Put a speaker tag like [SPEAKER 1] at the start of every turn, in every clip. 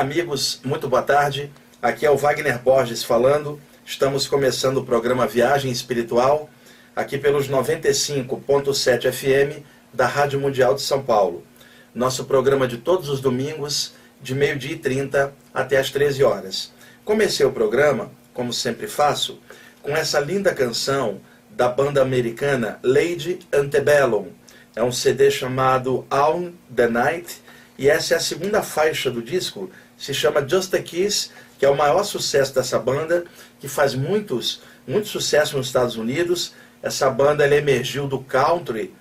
[SPEAKER 1] Amigos, muito boa tarde. Aqui é o Wagner Borges falando. Estamos começando o programa Viagem Espiritual, aqui pelos 95.7 FM da Rádio Mundial de São Paulo. Nosso programa de todos os domingos, de meio-dia e 30 até as 13 horas. Comecei o programa, como sempre faço, com essa linda canção da banda americana Lady Antebellum. É um CD chamado On the Night e essa é a segunda faixa do disco, se chama Just a Kiss, que é o maior sucesso dessa banda, que faz muitos, muito sucesso nos Estados Unidos. Essa banda ela emergiu do country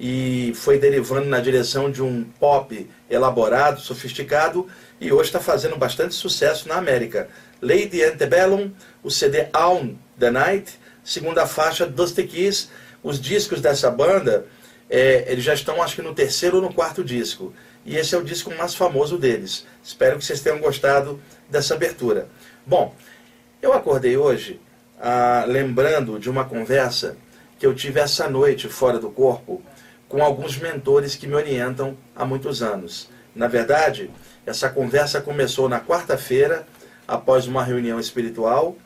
[SPEAKER 1] e foi derivando na direção de um pop elaborado, sofisticado, e hoje está fazendo bastante sucesso na América. Lady Antebellum, o CD On the Night, segunda faixa Dusty Kiss. Os discos dessa banda, é, eles já estão acho que no terceiro ou no quarto disco. E esse é o disco mais famoso deles. Espero que vocês tenham gostado dessa abertura. Bom, eu acordei hoje ah, lembrando de uma conversa que eu tive essa noite fora do corpo com alguns mentores que me orientam há muitos anos. Na verdade, essa conversa começou na quarta-feira, após uma reunião espiritual.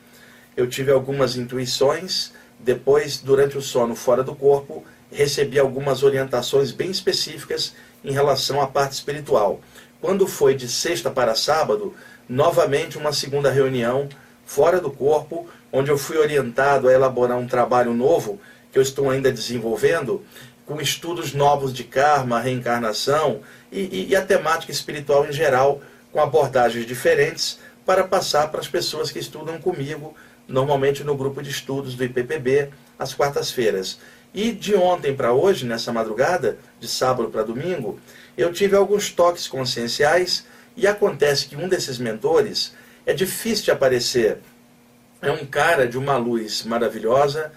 [SPEAKER 1] Eu tive algumas intuições, depois, durante o sono fora do corpo, recebi algumas orientações bem específicas em relação à parte espiritual. Quando foi de sexta para sábado, novamente uma segunda reunião fora do corpo, onde eu fui orientado a elaborar um trabalho novo que eu estou ainda desenvolvendo, com estudos novos de karma, reencarnação e, e, e a temática espiritual em geral, com abordagens diferentes, para passar para as pessoas que estudam comigo, normalmente no grupo de estudos do IPPB, às quartas-feiras. E de ontem para hoje, nessa madrugada, de sábado para domingo, eu tive alguns toques conscienciais e acontece que um desses mentores é difícil de aparecer. É um cara de uma luz maravilhosa,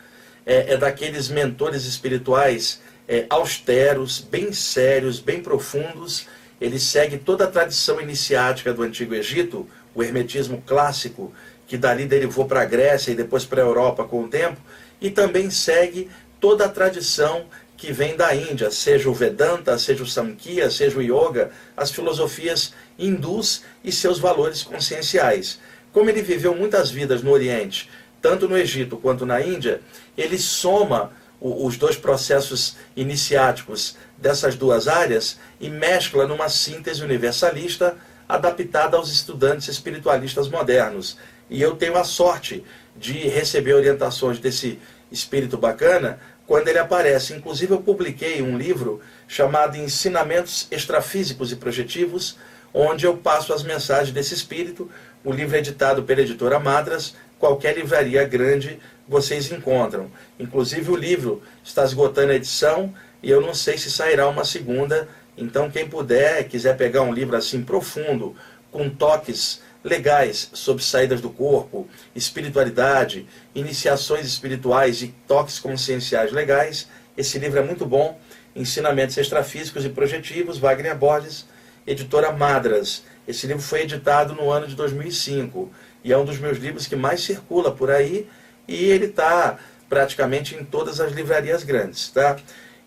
[SPEAKER 1] é, é daqueles mentores espirituais é, austeros, bem sérios, bem profundos. Ele segue toda a tradição iniciática do Antigo Egito, o hermetismo clássico, que dali derivou para a Grécia e depois para a Europa com o tempo, e também segue toda a tradição que vem da Índia, seja o Vedanta, seja o Samkhya, seja o Yoga, as filosofias hindus e seus valores conscienciais. Como ele viveu muitas vidas no Oriente, tanto no Egito quanto na Índia, ele soma os dois processos iniciáticos dessas duas áreas e mescla numa síntese universalista adaptada aos estudantes espiritualistas modernos. E eu tenho a sorte de receber orientações desse espírito bacana quando ele aparece. Inclusive, eu publiquei um livro chamado Ensinamentos Extrafísicos e Projetivos, onde eu passo as mensagens desse espírito. O livro é editado pela editora Madras, qualquer livraria grande vocês encontram. Inclusive, o livro está esgotando a edição e eu não sei se sairá uma segunda. Então, quem puder, quiser pegar um livro assim profundo, com toques legais sobre saídas do corpo, espiritualidade, iniciações espirituais e toques conscienciais legais. Esse livro é muito bom. Ensinamentos Extrafísicos e Projetivos, Wagner Borges, editora Madras. Esse livro foi editado no ano de 2005 e é um dos meus livros que mais circula por aí e ele está praticamente em todas as livrarias grandes. Tá?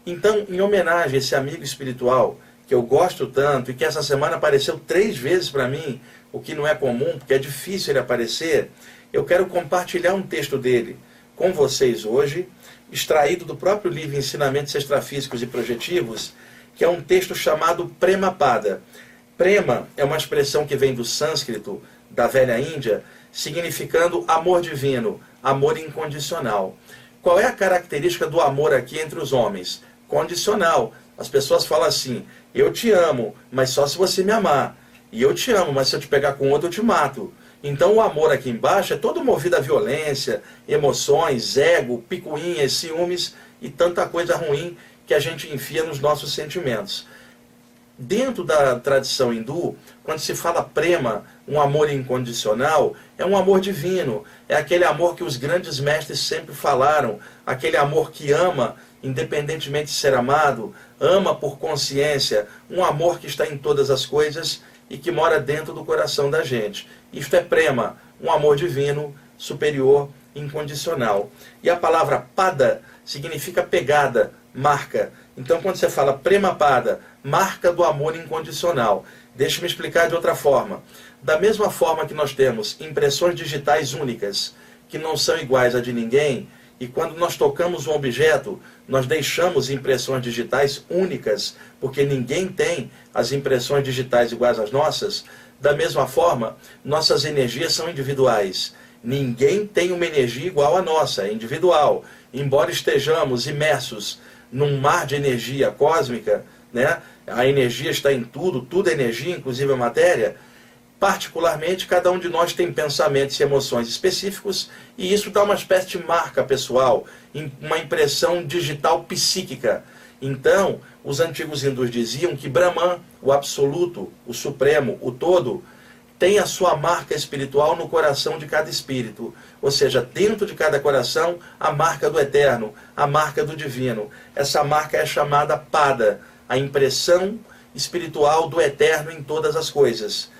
[SPEAKER 1] Então, em homenagem a esse amigo espiritual que eu gosto tanto e que essa semana apareceu três vezes para mim, o que não é comum, porque é difícil ele aparecer, eu quero compartilhar um texto dele com vocês hoje, extraído do próprio livro Ensinamentos Extrafísicos e Projetivos, que é um texto chamado Premapada. Prema é uma expressão que vem do sânscrito da velha Índia, significando amor divino, amor incondicional. Qual é a característica do amor aqui entre os homens? Condicional. As pessoas falam assim: eu te amo, mas só se você me amar. E eu te amo, mas se eu te pegar com outro, eu te mato. Então o amor aqui embaixo é todo movido à violência, emoções, ego, picuinhas, ciúmes e tanta coisa ruim que a gente enfia nos nossos sentimentos. Dentro da tradição hindu, quando se fala prema, um amor incondicional, é um amor divino. É aquele amor que os grandes mestres sempre falaram, aquele amor que ama, independentemente de ser amado, ama por consciência, um amor que está em todas as coisas e que mora dentro do coração da gente. Isto é prema, um amor divino, superior, incondicional. E a palavra pada significa pegada, marca. Então, quando você fala prema pada, marca do amor incondicional. Deixe-me explicar de outra forma. Da mesma forma que nós temos impressões digitais únicas, que não são iguais a de ninguém, e quando nós tocamos um objeto, nós deixamos impressões digitais únicas, porque ninguém tem as impressões digitais iguais às nossas. Da mesma forma, nossas energias são individuais. Ninguém tem uma energia igual à nossa, é individual. Embora estejamos imersos num mar de energia cósmica, né? a energia está em tudo, tudo é energia, inclusive a matéria Particularmente, cada um de nós tem pensamentos e emoções específicos, e isso dá uma espécie de marca pessoal, uma impressão digital psíquica. Então, os antigos hindus diziam que Brahman, o absoluto, o supremo, o todo, tem a sua marca espiritual no coração de cada espírito. Ou seja, dentro de cada coração, a marca do eterno, a marca do divino. Essa marca é chamada Pada, a impressão espiritual do eterno em todas as coisas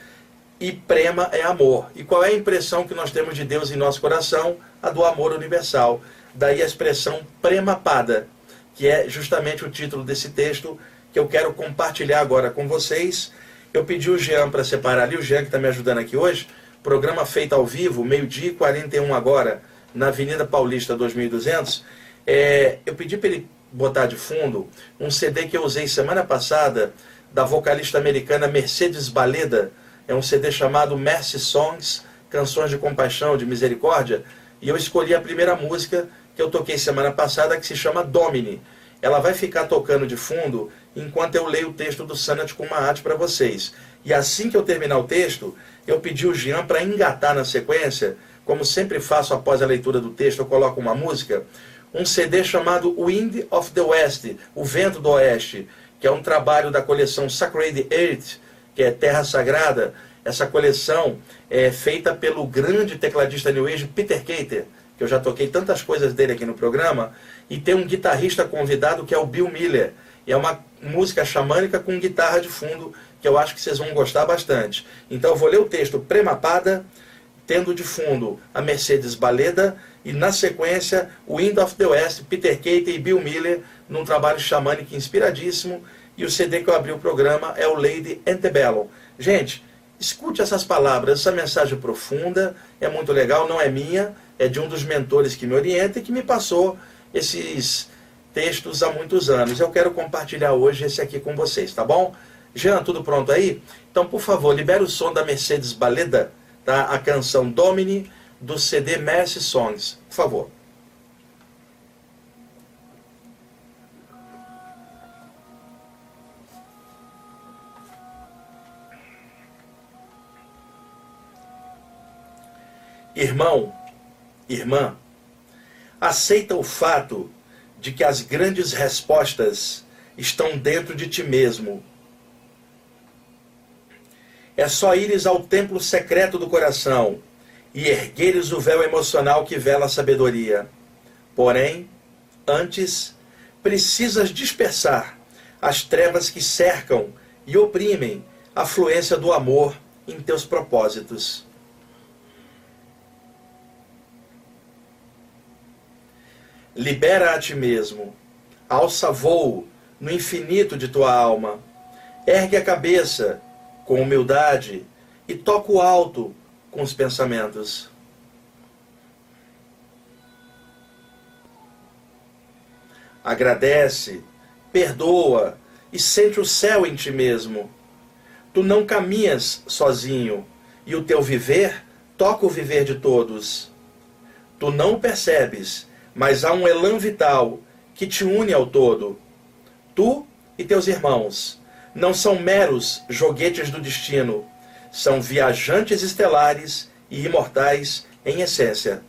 [SPEAKER 1] e prema é amor. E qual é a impressão que nós temos de Deus em nosso coração? A do amor universal. Daí a expressão premapada, que é justamente o título desse texto que eu quero compartilhar agora com vocês. Eu pedi o Jean para separar ali, o Jean que está me ajudando aqui hoje, programa feito ao vivo, meio-dia e 41 agora, na Avenida Paulista 2200. É, eu pedi para ele botar de fundo um CD que eu usei semana passada da vocalista americana Mercedes Baleda, é um CD chamado Mercy Songs, Canções de Compaixão, de Misericórdia, e eu escolhi a primeira música que eu toquei semana passada, que se chama Domini. Ela vai ficar tocando de fundo enquanto eu leio o texto do Sanat Kumahat para vocês. E assim que eu terminar o texto, eu pedi o Jean para engatar na sequência, como sempre faço após a leitura do texto, eu coloco uma música, um CD chamado Wind of the West, O Vento do Oeste, que é um trabalho da coleção Sacred Earth, que é Terra Sagrada, essa coleção é feita pelo grande tecladista New Age Peter Cater, que eu já toquei tantas coisas dele aqui no programa, e tem um guitarrista convidado que é o Bill Miller. E é uma música xamânica com guitarra de fundo que eu acho que vocês vão gostar bastante. Então eu vou ler o texto Premapada, tendo de fundo a Mercedes Baleda e na sequência o Wind of the West, Peter Cater e Bill Miller, num trabalho xamânico inspiradíssimo e o CD que eu abri o programa é o Lady Antebellum. Gente, escute essas palavras, essa mensagem profunda, é muito legal, não é minha, é de um dos mentores que me orienta e que me passou esses textos há muitos anos. Eu quero compartilhar hoje esse aqui com vocês, tá bom? Jean, tudo pronto aí? Então, por favor, libere o som da Mercedes Baleda, tá? a canção Domini, do CD Mercy Songs. Por favor. Irmão, irmã, aceita o fato de que as grandes respostas estão dentro de ti mesmo. É só ires ao templo secreto do coração e ergueres o véu emocional que vela a sabedoria. Porém, antes, precisas dispersar as trevas que cercam e oprimem a fluência do amor em teus propósitos. Libera a ti mesmo. Alça voo no infinito de tua alma. Ergue a cabeça com humildade e toca o alto com os pensamentos. Agradece, perdoa e sente o céu em ti mesmo. Tu não caminhas sozinho e o teu viver toca o viver de todos. Tu não percebes mas há um elan vital que te une ao todo. Tu e teus irmãos não são meros joguetes do destino, são viajantes estelares e imortais em essência.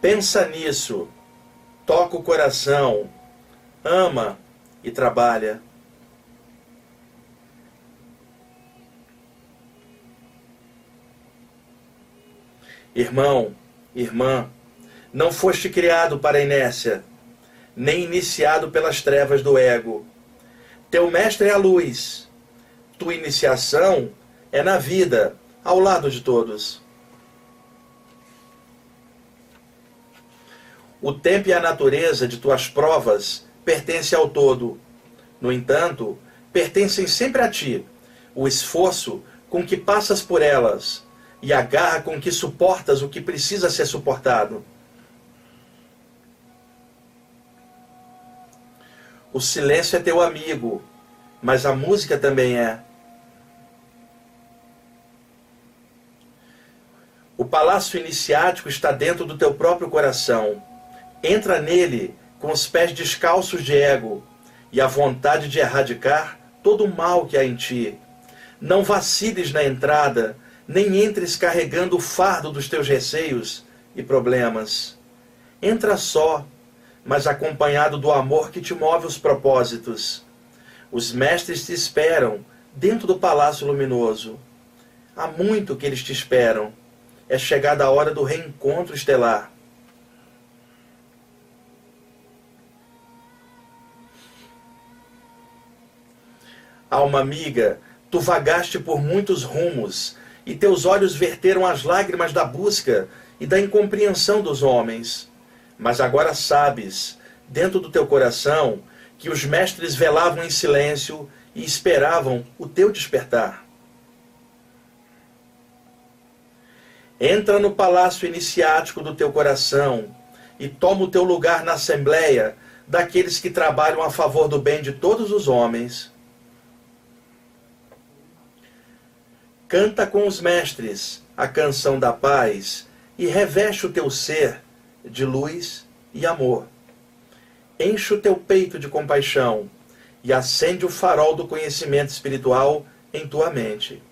[SPEAKER 1] Pensa nisso, toca o coração, ama e trabalha. Irmão, irmã, não foste criado para a inércia, nem iniciado pelas trevas do ego. Teu mestre é a luz. Tua iniciação é na vida, ao lado de todos. O tempo e a natureza de tuas provas pertencem ao todo. No entanto, pertencem sempre a ti o esforço com que passas por elas e a garra com que suportas o que precisa ser suportado. O silêncio é teu amigo, mas a música também é. O palácio iniciático está dentro do teu próprio coração. Entra nele com os pés descalços de ego e a vontade de erradicar todo o mal que há em ti. Não vaciles na entrada, nem entres carregando o fardo dos teus receios e problemas. Entra só, mas acompanhado do amor que te move os propósitos. Os mestres te esperam dentro do palácio luminoso. Há muito que eles te esperam. É chegada a hora do reencontro estelar. Alma amiga, Tu vagaste por muitos rumos, e teus olhos verteram as lágrimas da busca e da incompreensão dos homens. Mas agora sabes, dentro do teu coração, que os mestres velavam em silêncio e esperavam o teu despertar. Entra no palácio iniciático do teu coração e toma o teu lugar na assembleia daqueles que trabalham a favor do bem de todos os homens Canta com os mestres a canção da paz e reveste o teu ser de luz e amor. Enche o teu peito de compaixão e acende o farol do conhecimento espiritual em tua mente.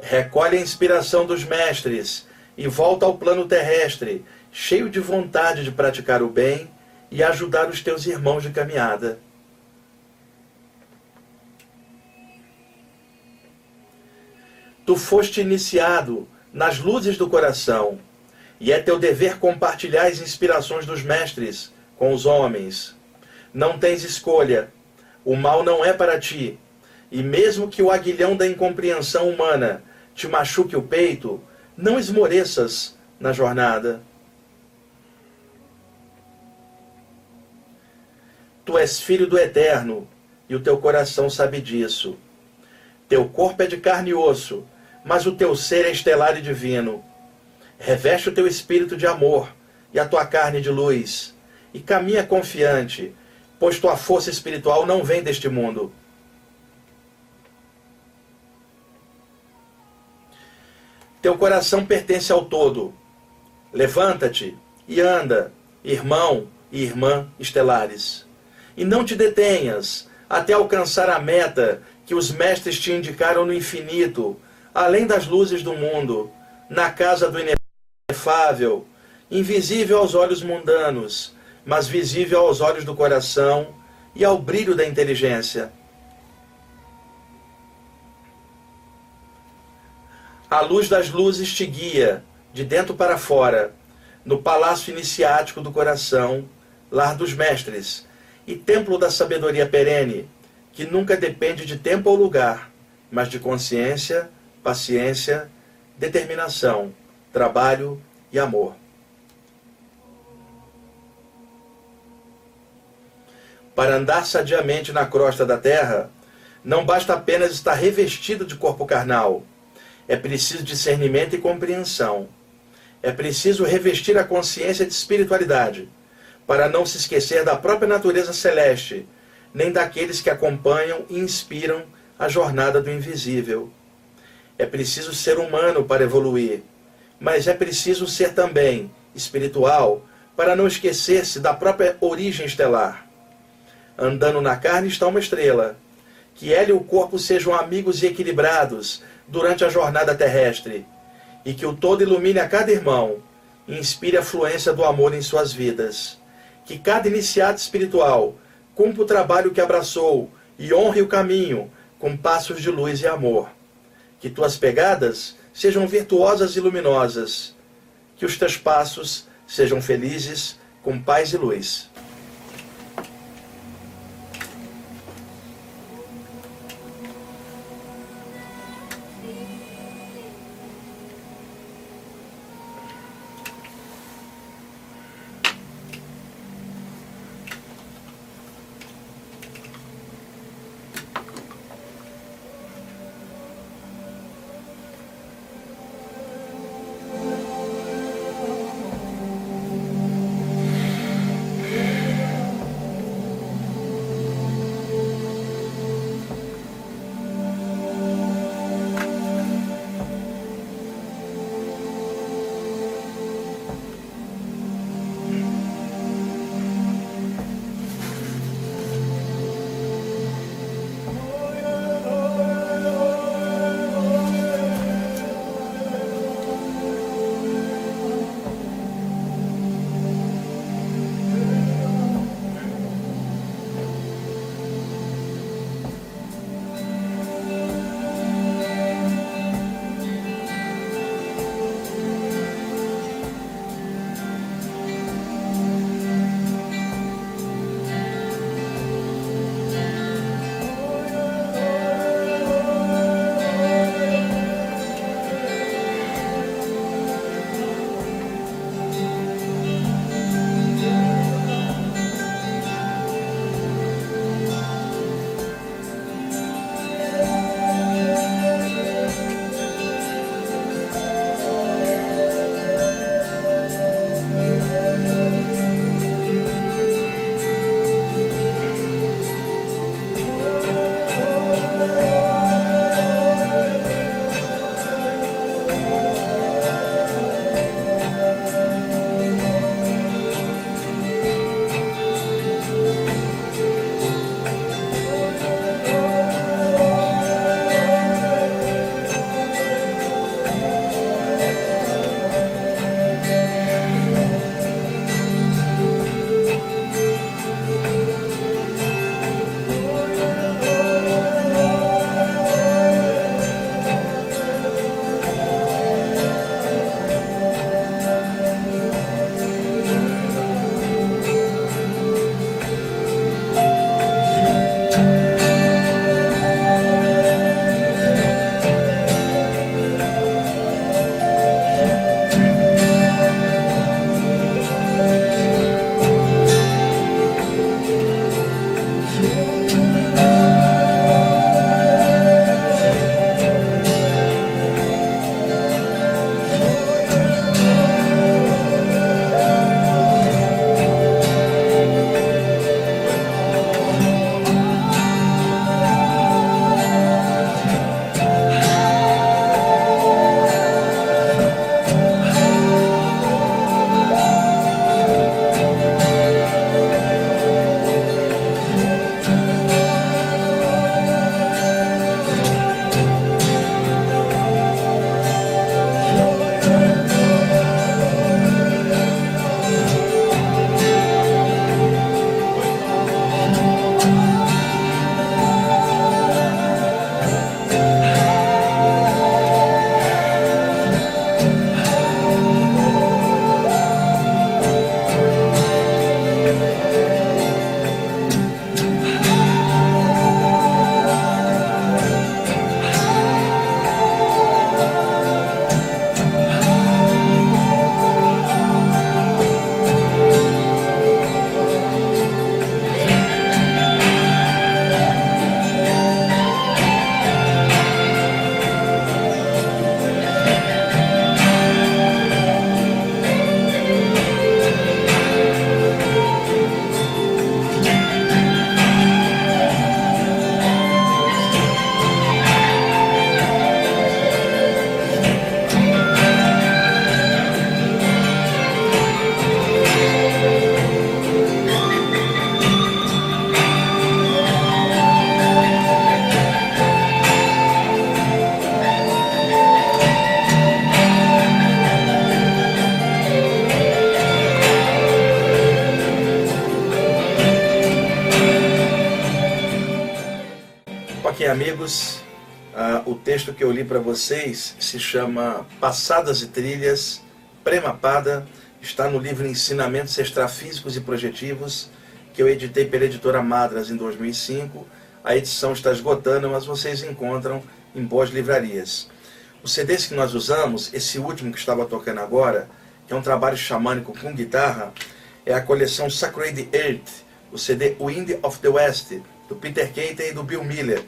[SPEAKER 1] Recolhe a inspiração dos mestres e volta ao plano terrestre, cheio de vontade de praticar o bem e ajudar os teus irmãos de caminhada. Tu foste iniciado nas luzes do coração, e é teu dever compartilhar as inspirações dos mestres com os homens. Não tens escolha. O mal não é para ti. E mesmo que o aguilhão da incompreensão humana te machuque o peito, não esmoreças na jornada. Tu és filho do Eterno, e o teu coração sabe disso. Teu corpo é de carne e osso, mas o teu ser é estelar e divino. Reveste o teu espírito de amor e a tua carne de luz, e caminha confiante, pois tua força espiritual não vem deste mundo. Teu coração pertence ao todo. Levanta-te e anda, irmão e irmã estelares. E não te detenhas até alcançar a meta que os mestres te indicaram no infinito, além das luzes do mundo, na casa do inefável, invisível aos olhos mundanos, mas visível aos olhos do coração e ao brilho da inteligência. A luz das luzes te guia, de dentro para fora, no palácio iniciático do coração, lar dos mestres, e templo da sabedoria perene, que nunca depende de tempo ou lugar, mas de consciência paciência, determinação, trabalho e amor. Para andar sadiamente na crosta da terra, não basta apenas estar revestido de corpo carnal. É preciso discernimento e compreensão. É preciso revestir a consciência de espiritualidade, para não se esquecer da própria natureza celeste, nem daqueles que acompanham e inspiram a jornada do invisível. É preciso ser humano para evoluir, mas é preciso ser também espiritual para não esquecer-se da própria origem estelar. Andando na carne está uma estrela. Que ela e o corpo sejam amigos e equilibrados durante a jornada terrestre, e que o todo ilumine a cada irmão e inspire a fluência do amor em suas vidas. Que cada iniciado espiritual cumpra o trabalho que abraçou e honre o caminho com passos de luz e amor que tuas pegadas sejam virtuosas e luminosas, que os teus passos sejam felizes com paz e luz. Amigos, uh, o texto que eu li para vocês se chama Passadas e Trilhas, Premapada, está no livro Ensinamentos Extrafísicos e Projetivos, que eu editei pela editora Madras em 2005. A edição está esgotando, mas vocês encontram em boas livrarias. Os CDs que nós usamos, esse último que estava tocando agora, que é um trabalho xamânico com guitarra, é a coleção Sacred Earth, o CD Wind of the West, do Peter Keaton e do Bill Miller.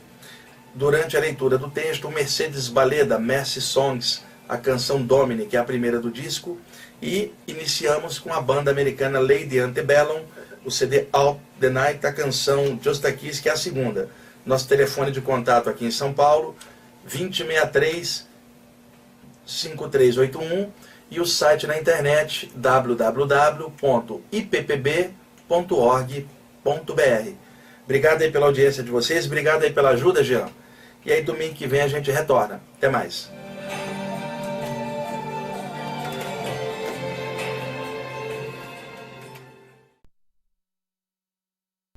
[SPEAKER 1] Durante a leitura do texto, Mercedes Ballet da Mercy Songs, a canção Domini, que é a primeira do disco, e iniciamos com a banda americana Lady Antebellum, o CD Out the Night, a canção Just a Kiss, que é a segunda. Nosso telefone de contato aqui em São Paulo, 2063 5381 e o site na internet www.ippb.org.br. Obrigado aí pela audiência de vocês, obrigado aí pela ajuda, Jean. E aí domingo que vem a gente retorna. Até mais.